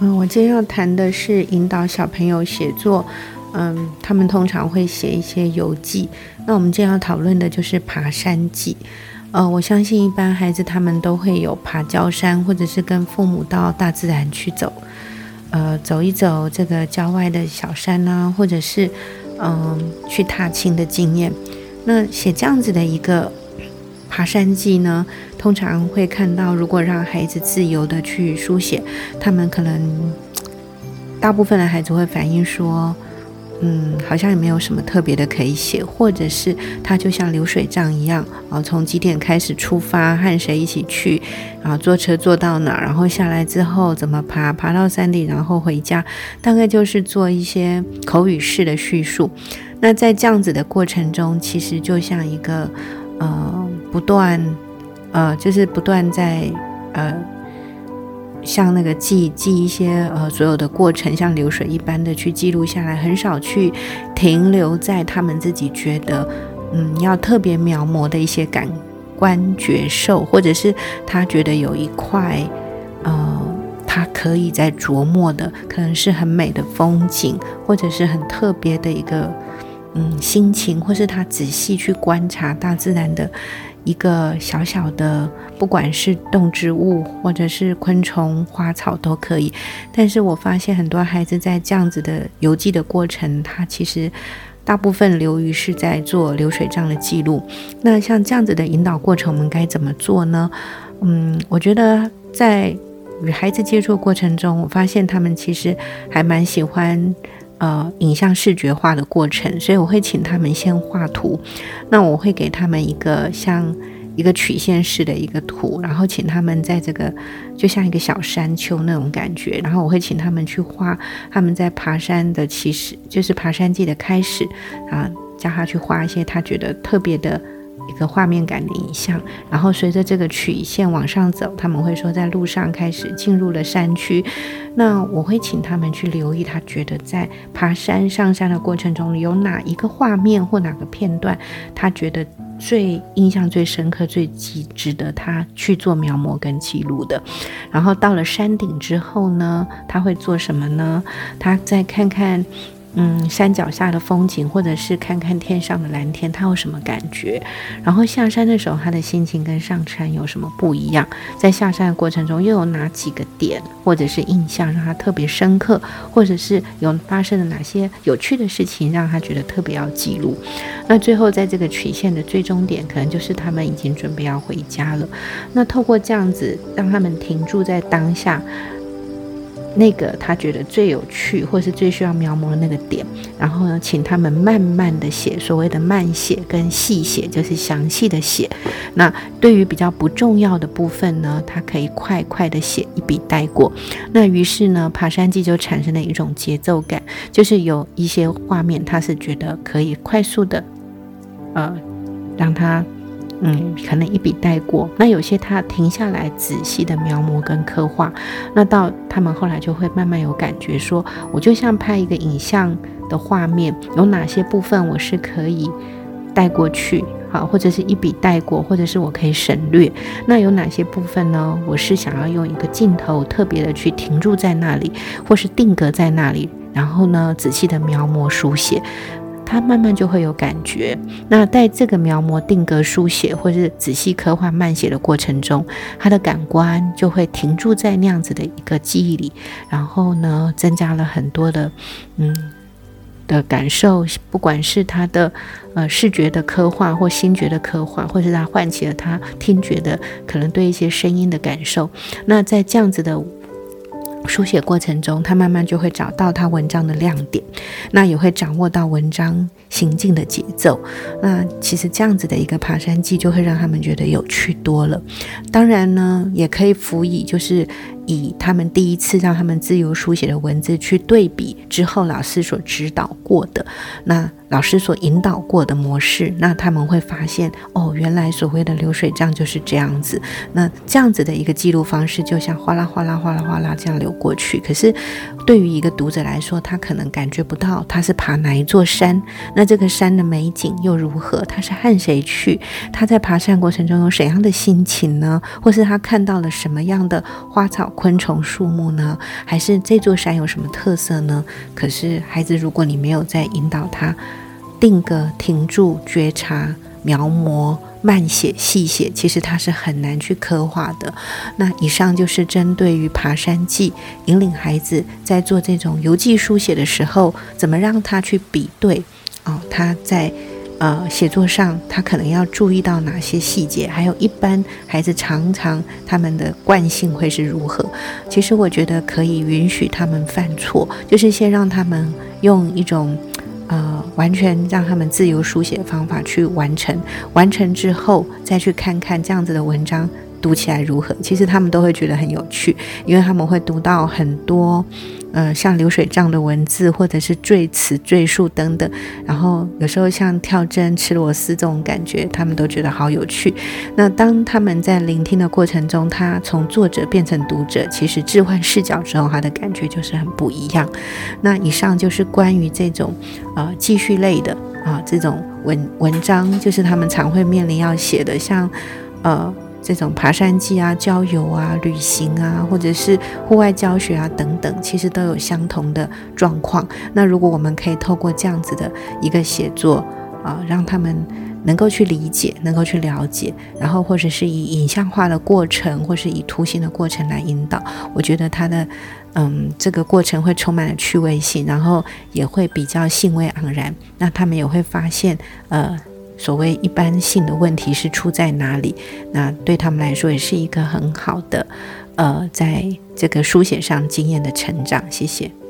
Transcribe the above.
嗯，我今天要谈的是引导小朋友写作。嗯，他们通常会写一些游记。那我们今天要讨论的就是爬山记。呃，我相信一般孩子他们都会有爬郊山，或者是跟父母到大自然去走，呃，走一走这个郊外的小山啊，或者是嗯去踏青的经验。那写这样子的一个爬山记呢，通常会看到，如果让孩子自由的去书写，他们可能大部分的孩子会反映说。嗯，好像也没有什么特别的可以写，或者是他就像流水账一样啊，从几点开始出发，和谁一起去，然后坐车坐到哪，然后下来之后怎么爬，爬到山顶，然后回家，大概就是做一些口语式的叙述。那在这样子的过程中，其实就像一个呃，不断呃，就是不断在呃。像那个记记一些呃所有的过程，像流水一般的去记录下来，很少去停留在他们自己觉得嗯要特别描摹的一些感官觉受，或者是他觉得有一块呃他可以在琢磨的，可能是很美的风景，或者是很特别的一个嗯心情，或是他仔细去观察大自然的。一个小小的，不管是动植物或者是昆虫、花草都可以。但是我发现很多孩子在这样子的游记的过程，他其实大部分流于是在做流水账的记录。那像这样子的引导过程，我们该怎么做呢？嗯，我觉得在与孩子接触过程中，我发现他们其实还蛮喜欢。呃，影像视觉化的过程，所以我会请他们先画图。那我会给他们一个像一个曲线式的一个图，然后请他们在这个就像一个小山丘那种感觉。然后我会请他们去画他们在爬山的起始，就是爬山记的开始啊，叫他去画一些他觉得特别的。一个画面感的影像，然后随着这个曲线往上走，他们会说在路上开始进入了山区。那我会请他们去留意，他觉得在爬山上山的过程中有哪一个画面或哪个片段，他觉得最印象最深刻、最极值得他去做描摹跟记录的。然后到了山顶之后呢，他会做什么呢？他再看看。嗯，山脚下的风景，或者是看看天上的蓝天，他有什么感觉？然后下山的时候，他的心情跟上山有什么不一样？在下山的过程中，又有哪几个点或者是印象让他特别深刻，或者是有发生了哪些有趣的事情让他觉得特别要记录？那最后在这个曲线的最终点，可能就是他们已经准备要回家了。那透过这样子，让他们停住在当下。那个他觉得最有趣，或是最需要描摹的那个点，然后呢，请他们慢慢的写，所谓的慢写跟细写，就是详细的写。那对于比较不重要的部分呢，他可以快快的写，一笔带过。那于是呢，爬山记就产生了一种节奏感，就是有一些画面，他是觉得可以快速的，呃，让他。嗯，可能一笔带过。那有些他停下来仔细的描摹跟刻画，那到他们后来就会慢慢有感觉，说我就像拍一个影像的画面，有哪些部分我是可以带过去，好，或者是一笔带过，或者是我可以省略。那有哪些部分呢？我是想要用一个镜头特别的去停住在那里，或是定格在那里，然后呢，仔细的描摹书写。他慢慢就会有感觉。那在这个描摹、定格、书写，或是仔细刻画、慢写的过程中，他的感官就会停驻在那样子的一个记忆里，然后呢，增加了很多的嗯的感受。不管是他的呃视觉的刻画，或心觉的刻画，或是他唤起了他听觉的可能对一些声音的感受。那在这样子的。书写过程中，他慢慢就会找到他文章的亮点，那也会掌握到文章行进的节奏。那其实这样子的一个爬山记，就会让他们觉得有趣多了。当然呢，也可以辅以就是。以他们第一次让他们自由书写的文字去对比之后老师所指导过的，那老师所引导过的模式，那他们会发现哦，原来所谓的流水账就是这样子。那这样子的一个记录方式，就像哗啦哗啦哗啦哗啦这样流过去。可是对于一个读者来说，他可能感觉不到他是爬哪一座山，那这个山的美景又如何？他是和谁去？他在爬山过程中有怎样的心情呢？或是他看到了什么样的花草？昆虫、树木呢？还是这座山有什么特色呢？可是孩子，如果你没有在引导他定格、停住、觉察、描摹、慢写、细写，其实他是很难去刻画的。那以上就是针对于爬山记，引领孩子在做这种游记书写的时候，怎么让他去比对哦，他在。呃，写作上他可能要注意到哪些细节？还有一般孩子常常他们的惯性会是如何？其实我觉得可以允许他们犯错，就是先让他们用一种呃完全让他们自由书写的方法去完成，完成之后再去看看这样子的文章。读起来如何？其实他们都会觉得很有趣，因为他们会读到很多，呃，像流水账的文字，或者是赘词、赘述等等。然后有时候像跳针、吃螺丝这种感觉，他们都觉得好有趣。那当他们在聆听的过程中，他从作者变成读者，其实置换视角之后，他的感觉就是很不一样。那以上就是关于这种呃记叙类的啊这种文文章，就是他们常会面临要写的，像呃。这种爬山记啊、郊游啊、旅行啊，或者是户外教学啊等等，其实都有相同的状况。那如果我们可以透过这样子的一个写作啊，让他们能够去理解、能够去了解，然后或者是以影像化的过程，或是以图形的过程来引导，我觉得他的嗯这个过程会充满了趣味性，然后也会比较兴味盎然。那他们也会发现呃。所谓一般性的问题是出在哪里？那对他们来说也是一个很好的，呃，在这个书写上经验的成长。谢谢。